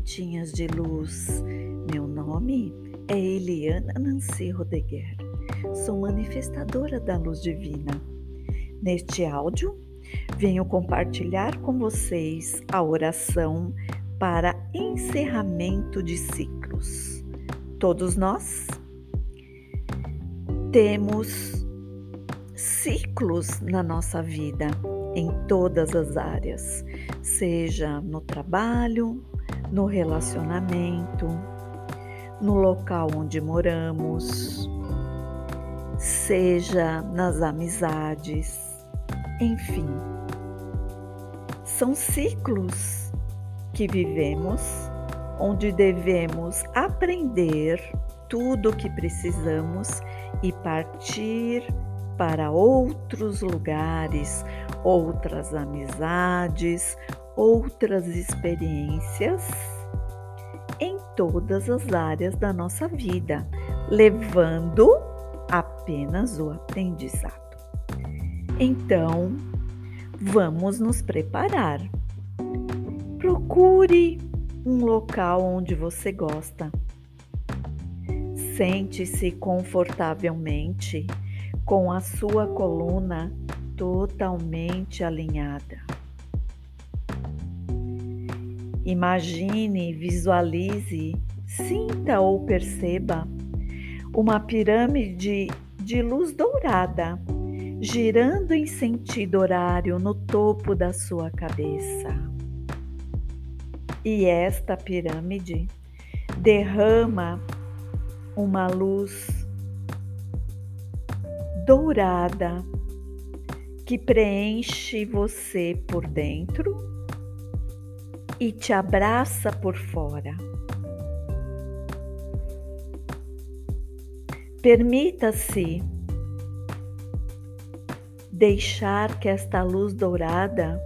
pontinhas de luz. Meu nome é Eliana Nancy Rodeguer. Sou manifestadora da luz divina. Neste áudio, venho compartilhar com vocês a oração para encerramento de ciclos. Todos nós temos ciclos na nossa vida em todas as áreas, seja no trabalho, no relacionamento, no local onde moramos, seja nas amizades, enfim. São ciclos que vivemos onde devemos aprender tudo o que precisamos e partir para outros lugares, outras amizades, outras experiências em todas as áreas da nossa vida, levando apenas o aprendizado. Então, vamos nos preparar. Procure um local onde você gosta. Sente-se confortavelmente com a sua coluna totalmente alinhada. Imagine, visualize, sinta ou perceba uma pirâmide de luz dourada girando em sentido horário no topo da sua cabeça. E esta pirâmide derrama uma luz dourada que preenche você por dentro e te abraça por fora. Permita-se deixar que esta luz dourada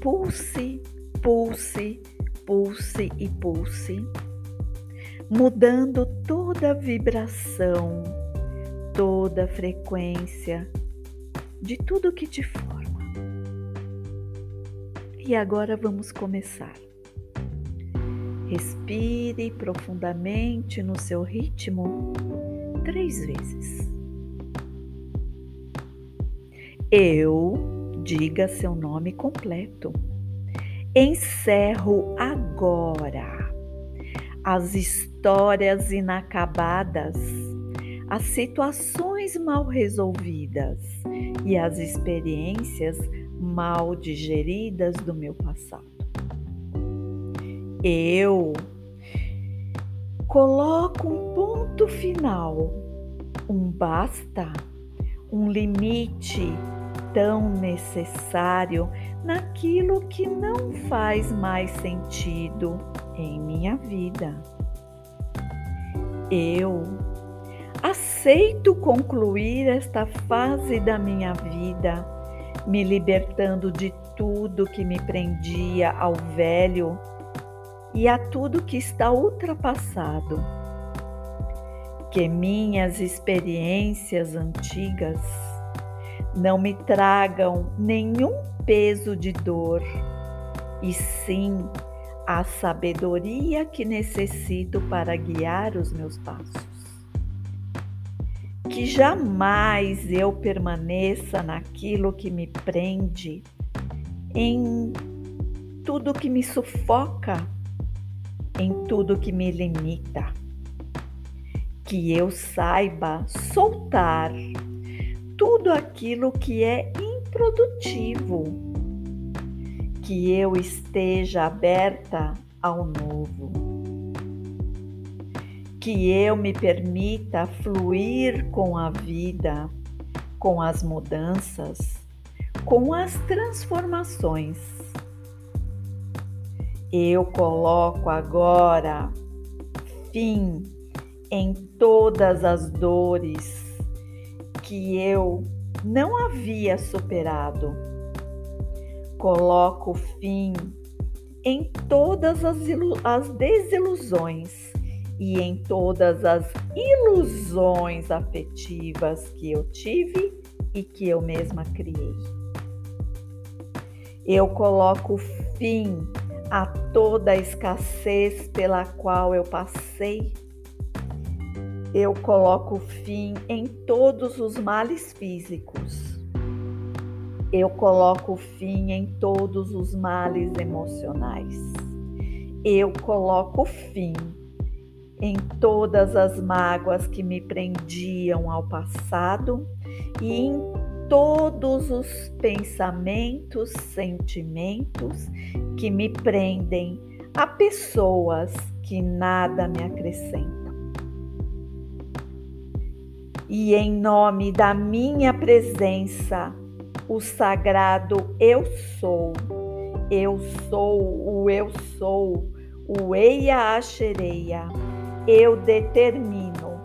pulse, pulse, pulse e pulse, mudando toda a vibração, toda a frequência de tudo que te forma. E agora vamos começar. Respire profundamente no seu ritmo três vezes. Eu, diga seu nome completo. Encerro agora as histórias inacabadas as situações mal resolvidas e as experiências mal digeridas do meu passado. Eu coloco um ponto final, um basta, um limite tão necessário naquilo que não faz mais sentido em minha vida. Eu Aceito concluir esta fase da minha vida, me libertando de tudo que me prendia ao velho e a tudo que está ultrapassado. Que minhas experiências antigas não me tragam nenhum peso de dor, e sim a sabedoria que necessito para guiar os meus passos que jamais eu permaneça naquilo que me prende, em tudo que me sufoca, em tudo que me limita. Que eu saiba soltar tudo aquilo que é improdutivo, que eu esteja aberta ao novo que eu me permita fluir com a vida, com as mudanças, com as transformações. Eu coloco agora fim em todas as dores que eu não havia superado. Coloco fim em todas as, as desilusões e em todas as ilusões afetivas que eu tive e que eu mesma criei. Eu coloco fim a toda a escassez pela qual eu passei. Eu coloco fim em todos os males físicos. Eu coloco fim em todos os males emocionais. Eu coloco fim em todas as mágoas que me prendiam ao passado e em todos os pensamentos, sentimentos que me prendem a pessoas que nada me acrescentam. E em nome da minha presença, o sagrado eu sou, eu sou o eu sou, o Eia Achereia, eu determino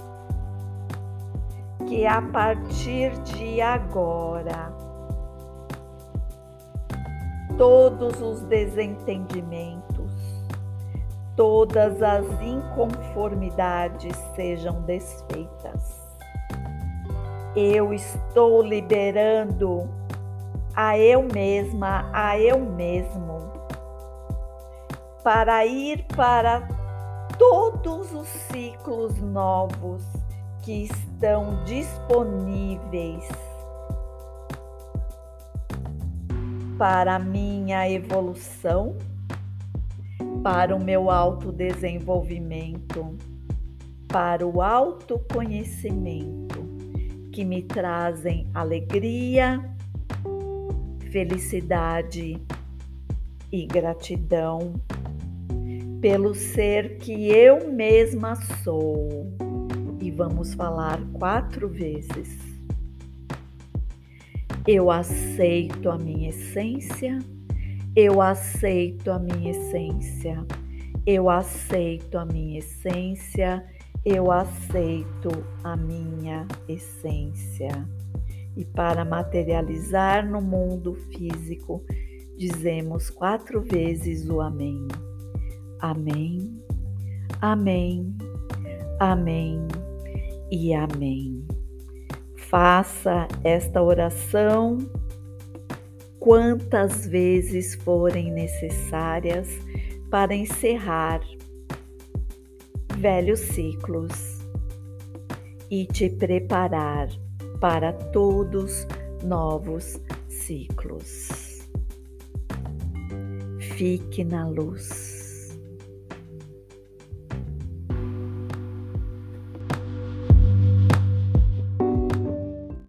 que a partir de agora todos os desentendimentos, todas as inconformidades sejam desfeitas. Eu estou liberando a eu mesma, a eu mesmo, para ir para todos os ciclos novos que estão disponíveis para minha evolução, para o meu autodesenvolvimento, para o autoconhecimento, que me trazem alegria, felicidade e gratidão pelo ser que eu mesma sou e vamos falar quatro vezes. Eu aceito a minha essência, eu aceito a minha essência, eu aceito a minha essência, eu aceito a minha essência. E para materializar no mundo físico, dizemos quatro vezes o Amém. Amém, Amém, Amém e amém. Faça esta oração quantas vezes forem necessárias para encerrar velhos ciclos e te preparar para todos novos ciclos. Fique na luz.